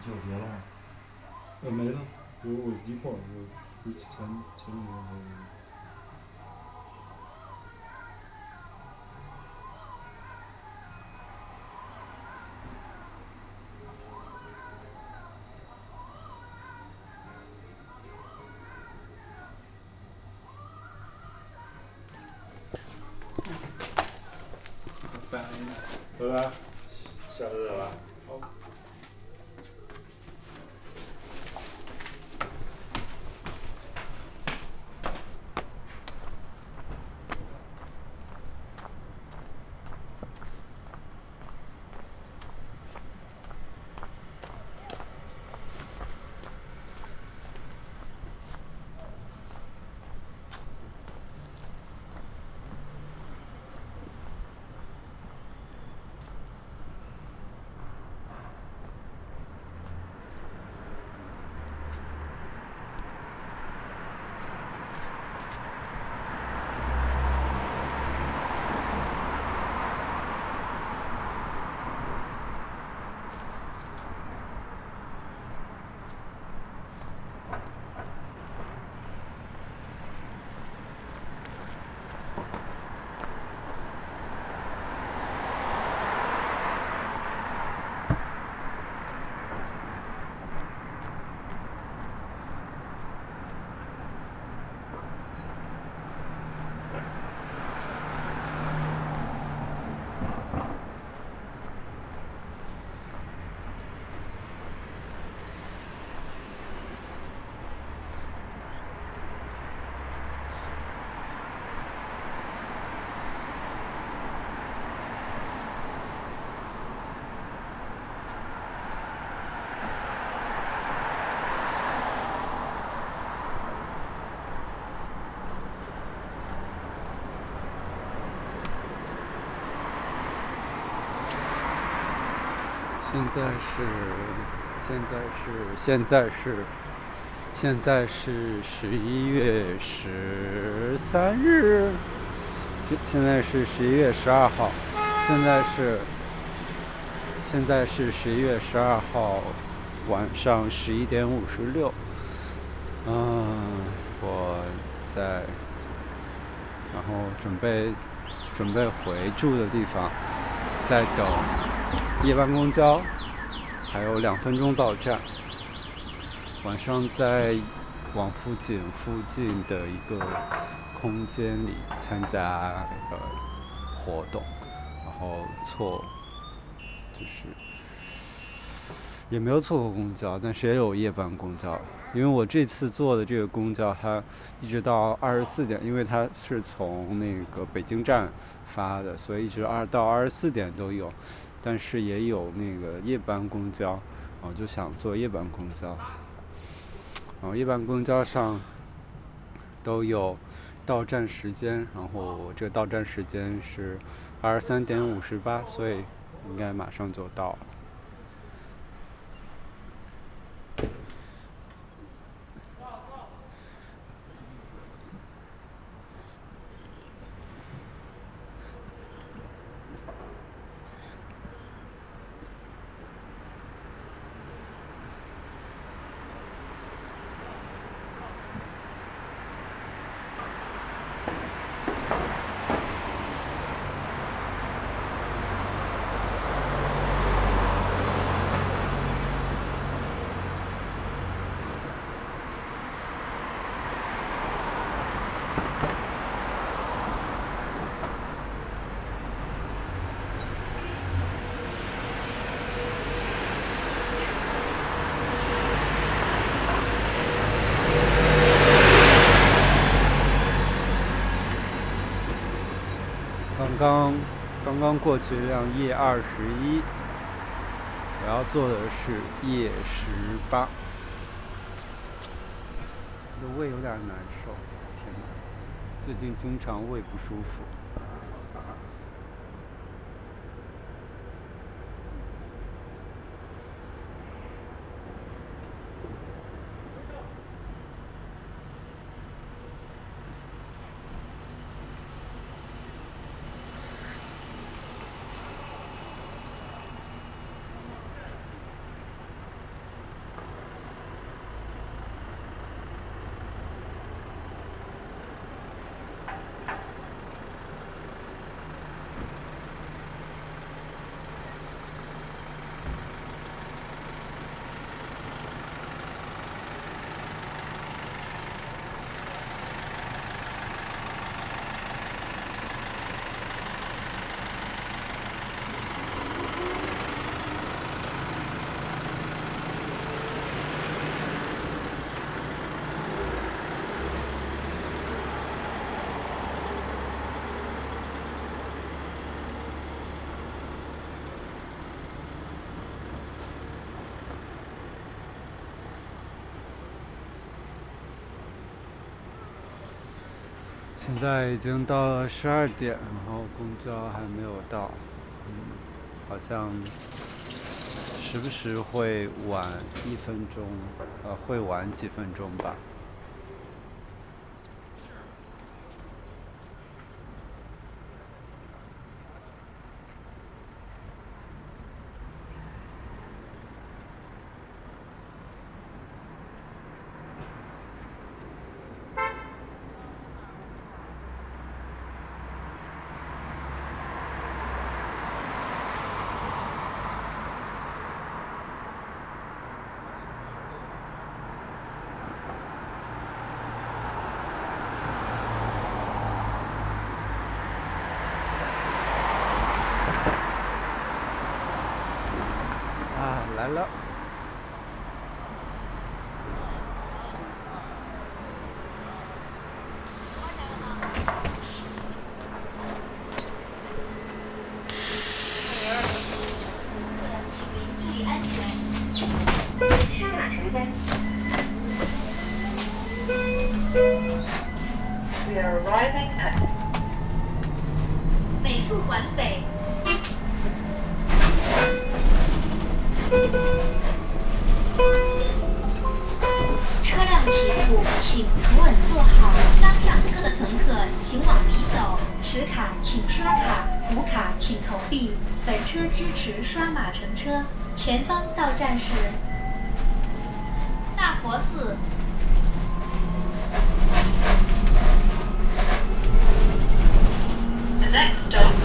纠结了吗？呃，没了，我我一会儿我我前前几天还有。拜拜。现在是，现在是，现在是，现在是十一月十三日，现现在是十一月十二号，现在是，现在是十一月十二号晚上十一点五十六，嗯，我在，然后准备准备回住的地方，在等。夜班公交还有两分钟到站。晚上在王府井附近的一个空间里参加呃活动，然后错就是也没有错过公交，但是也有夜班公交。因为我这次坐的这个公交，它一直到二十四点，因为它是从那个北京站发的，所以一直二到二十四点都有。但是也有那个夜班公交，我就想坐夜班公交。然后夜班公交上都有到站时间，然后这个到站时间是二十三点五十八，所以应该马上就到了。刚刚刚过去一辆夜二十一，我要坐的是夜十八。我的胃有点难受，天哪！最近经常胃不舒服。现在已经到了十二点，然后公交还没有到，嗯，好像时不时会晚一分钟，呃，会晚几分钟吧。啊，来了。前方到站是大佛寺。the next stop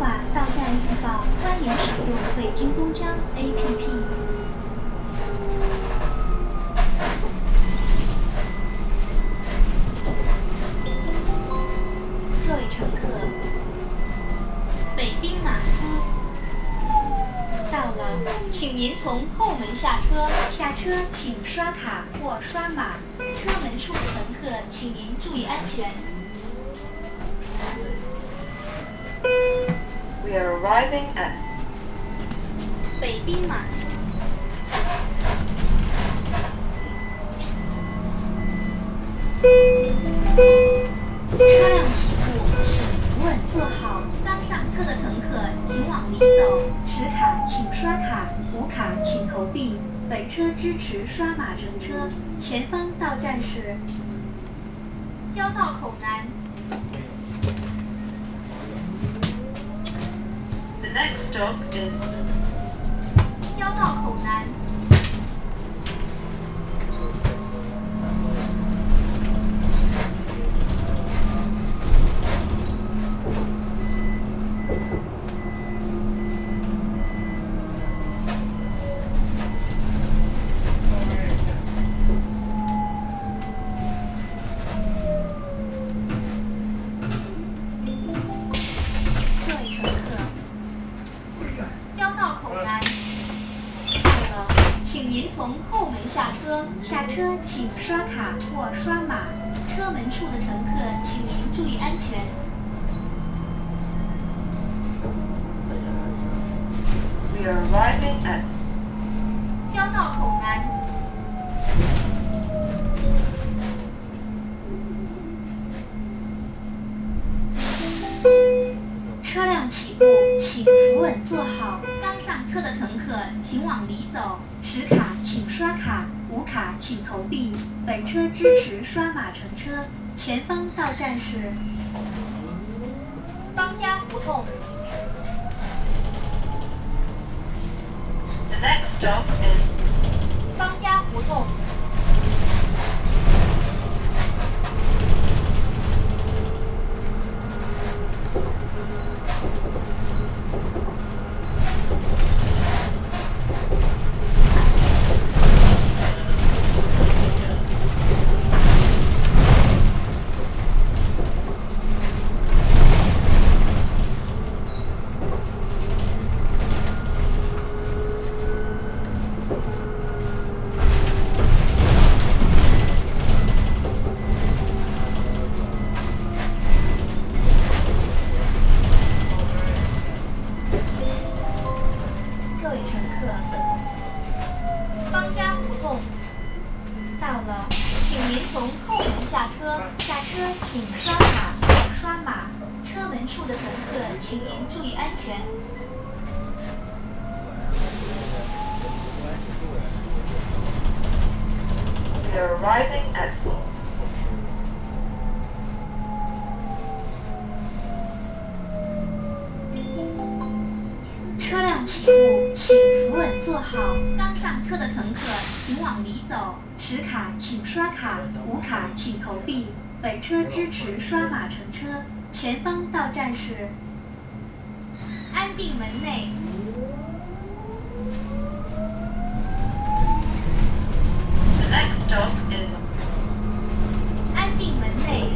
行规划，到站预报，欢迎使用北京公交 APP。各位乘客，北滨马司到了，请您从后门下车。下车请刷卡或刷码。车门处的乘客，请您注意安全。Arriving at 北滨马司。车辆起步，请扶稳坐好。刚上车的乘客，请往里走。持卡请刷卡，无卡请投币。本车支持刷码乘车。前方到站是交道口南。the next stop is 交道口南。 稳坐好。刚上车的乘客，请往里走。持卡请刷卡，无卡请投币。本车支持刷码乘车。前方到站是方家胡同。the next stop is 方家胡同。请投币。本车支持刷码乘车。前方到站是安定门内。the next stop is 安定门内。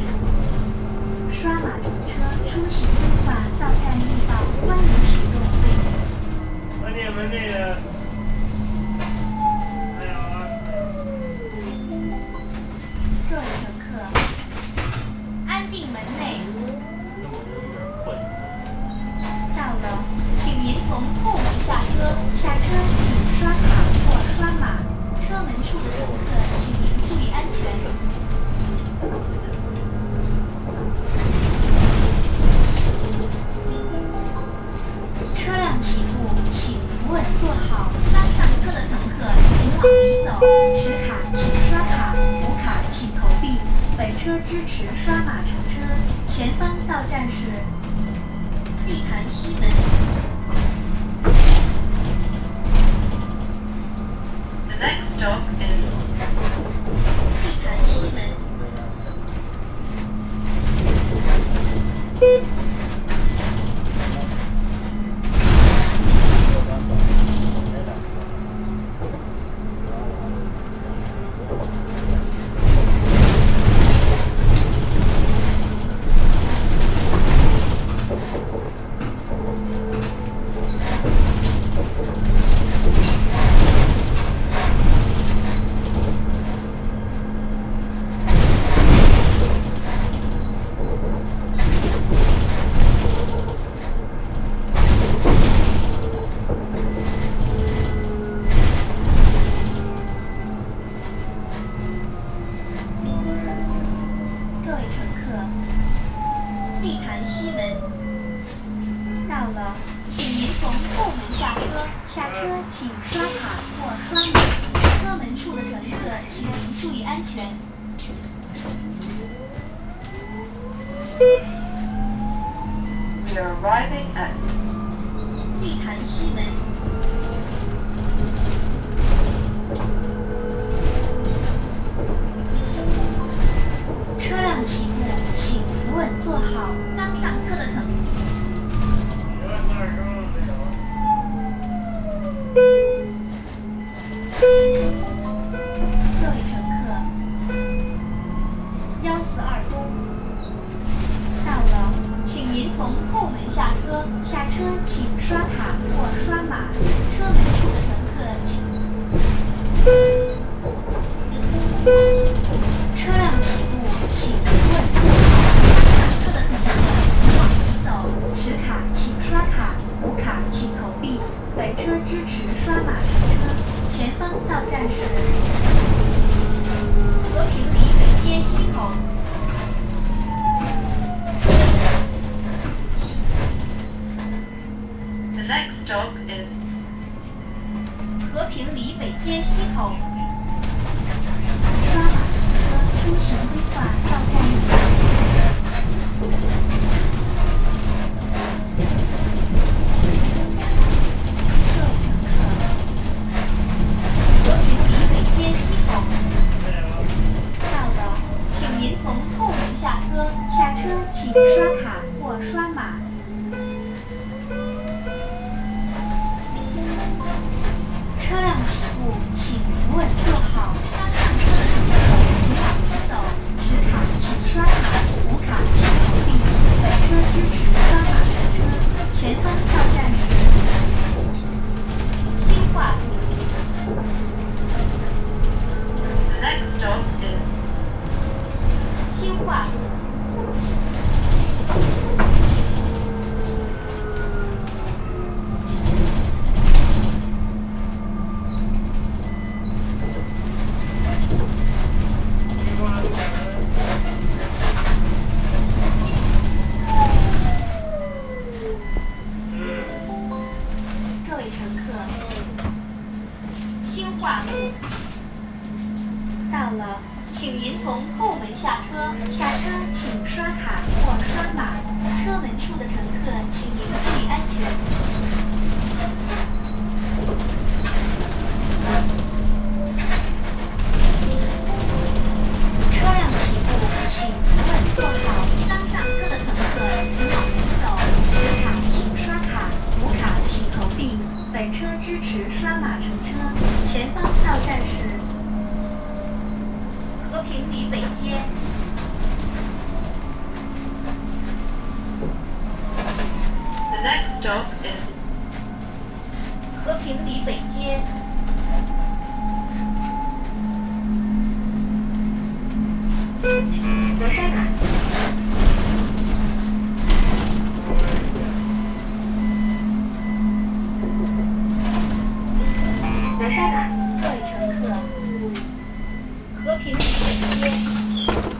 刷码乘车出行规划到站预报，欢迎使用。关键门这个，的乘客，请您注意安全。车辆起步，请扶稳坐好。刚上车的乘客，请往里走。持卡请刷卡，无卡请投币。本车支持刷码乘车。前方到站是地坛西门。the next stop 请刷卡或刷码。车请刷卡或刷码。请您从后门下车，下车请刷卡或刷码。车门处的乘客，请您注意安全。平里北街。the next stop is 和平里北街。德山哪？德山哪？各位乘客，和平里北街。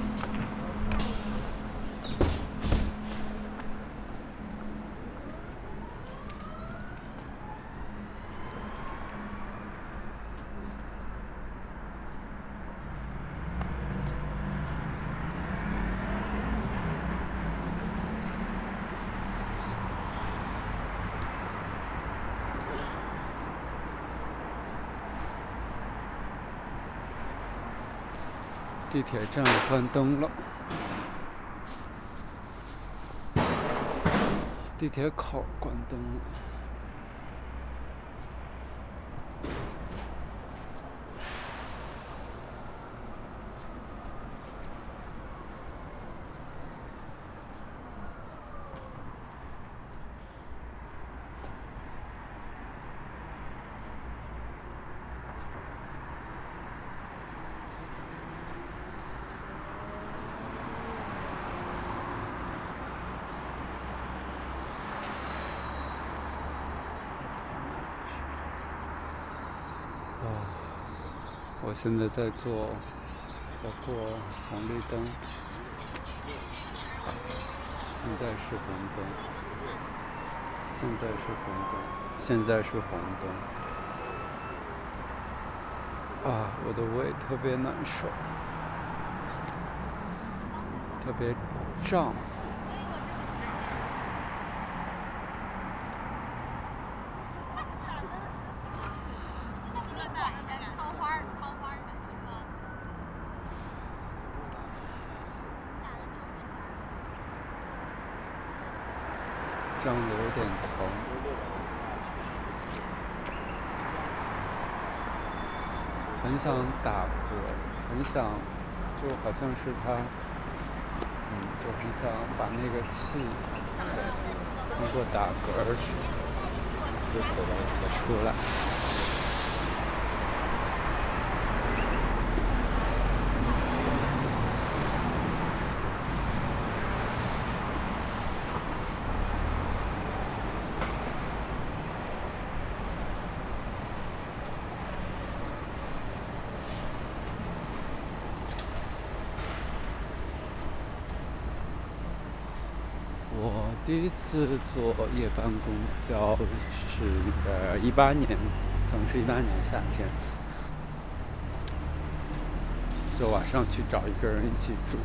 地铁站关灯了，地铁口关灯了。我现在在做，在过红绿灯，现在是红灯，现在是红灯，现在是红灯。啊，我的胃特别难受，特别胀。胀得有点疼。很想打嗝，很想，就好像是他，嗯，就很想把那个气通过打嗝就走到了出来。我第一次坐夜班公交是呃一八年，可能是一八年夏天，就晚上去找一个人一起住，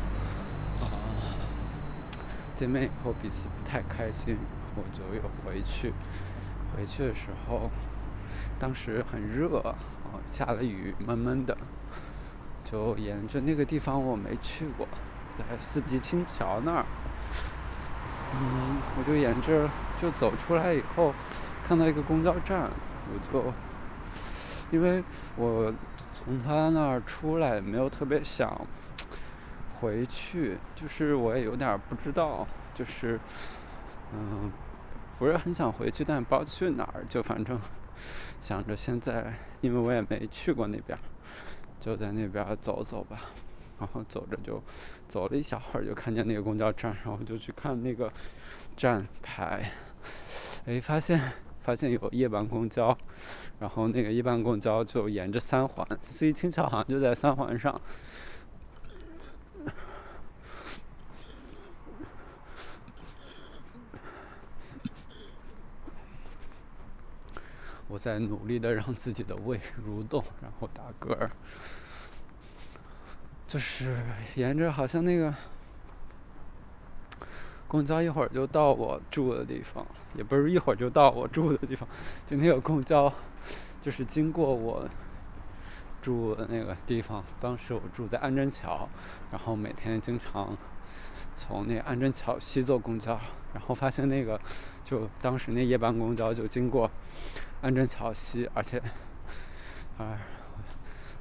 啊，见面以后彼此不太开心，我就又回去。回去的时候，当时很热，啊，下了雨，闷闷的，就沿着那个地方我没去过，在四季青桥那儿。嗯，我就沿着就走出来以后，看到一个公交站，我就，因为我从他那儿出来，没有特别想回去，就是我也有点不知道，就是嗯，不是很想回去，但不知道去哪儿，就反正想着现在，因为我也没去过那边，就在那边走走吧。然后走着就走了一小会儿，就看见那个公交站，然后就去看那个站牌，哎，发现发现有夜班公交，然后那个夜班公交就沿着三环，所以青桥好像就在三环上。我在努力的让自己的胃蠕动，然后打嗝儿。就是沿着好像那个公交一会儿就到我住的地方，也不是一会儿就到我住的地方，就那个公交就是经过我住的那个地方。当时我住在安贞桥，然后每天经常从那安贞桥西坐公交，然后发现那个就当时那夜班公交就经过安贞桥西，而且啊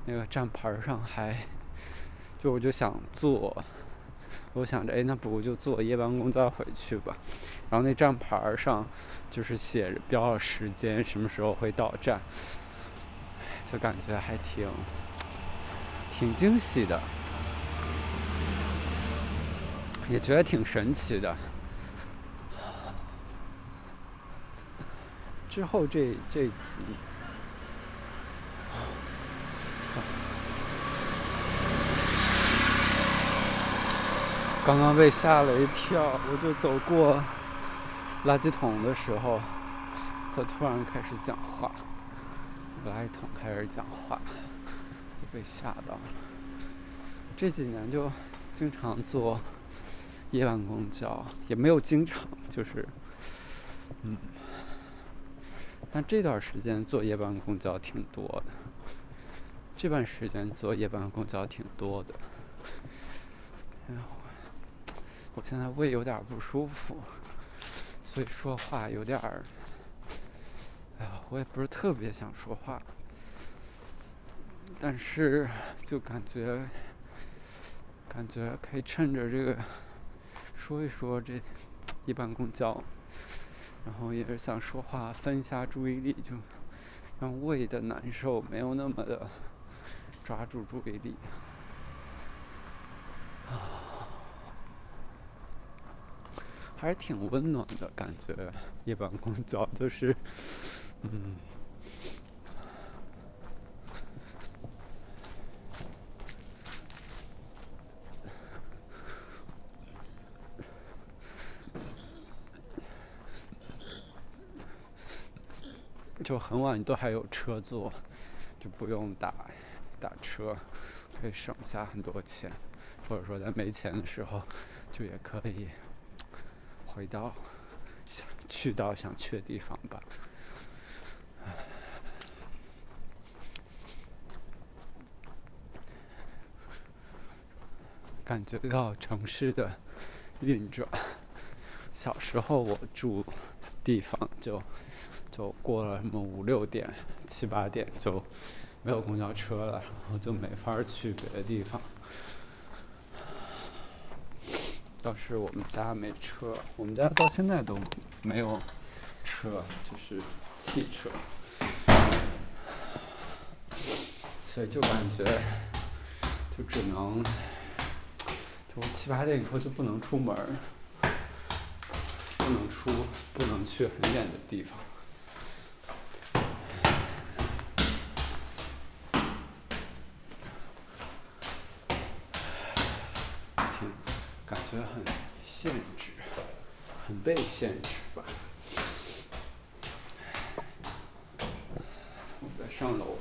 那个站牌上还。就我就想坐，我想着，哎，那不如就坐夜班公交回去吧。然后那站牌上就是写着标了时间，什么时候会到站，就感觉还挺挺惊喜的，也觉得挺神奇的。之后这这几。刚刚被吓了一跳，我就走过垃圾桶的时候，他突然开始讲话，垃圾桶开始讲话，就被吓到了。这几年就经常坐夜班公交，也没有经常，就是嗯，但这段时间坐夜班公交挺多的，这段时间坐夜班公交挺多的，然后。现在胃有点不舒服，所以说话有点儿，哎呀，我也不是特别想说话，但是就感觉，感觉可以趁着这个说一说这一班公交，然后也是想说话分一下注意力，就让胃的难受没有那么的抓住注意力。还是挺温暖的感觉，夜班公交就是，嗯，就很晚都还有车坐，就不用打打车，可以省下很多钱，或者说在没钱的时候，就也可以。回到想去到想去的地方吧，感觉到城市的运转。小时候我住地方就就过了什么五六点七八点就没有公交车了，然后就没法去别的地方。倒是我们家没车，我们家到现在都没有车，就是汽车，所以就感觉就只能就七八点以后就不能出门，不能出，不能去很远的地方。感觉很限制，很被限制吧。我在上楼。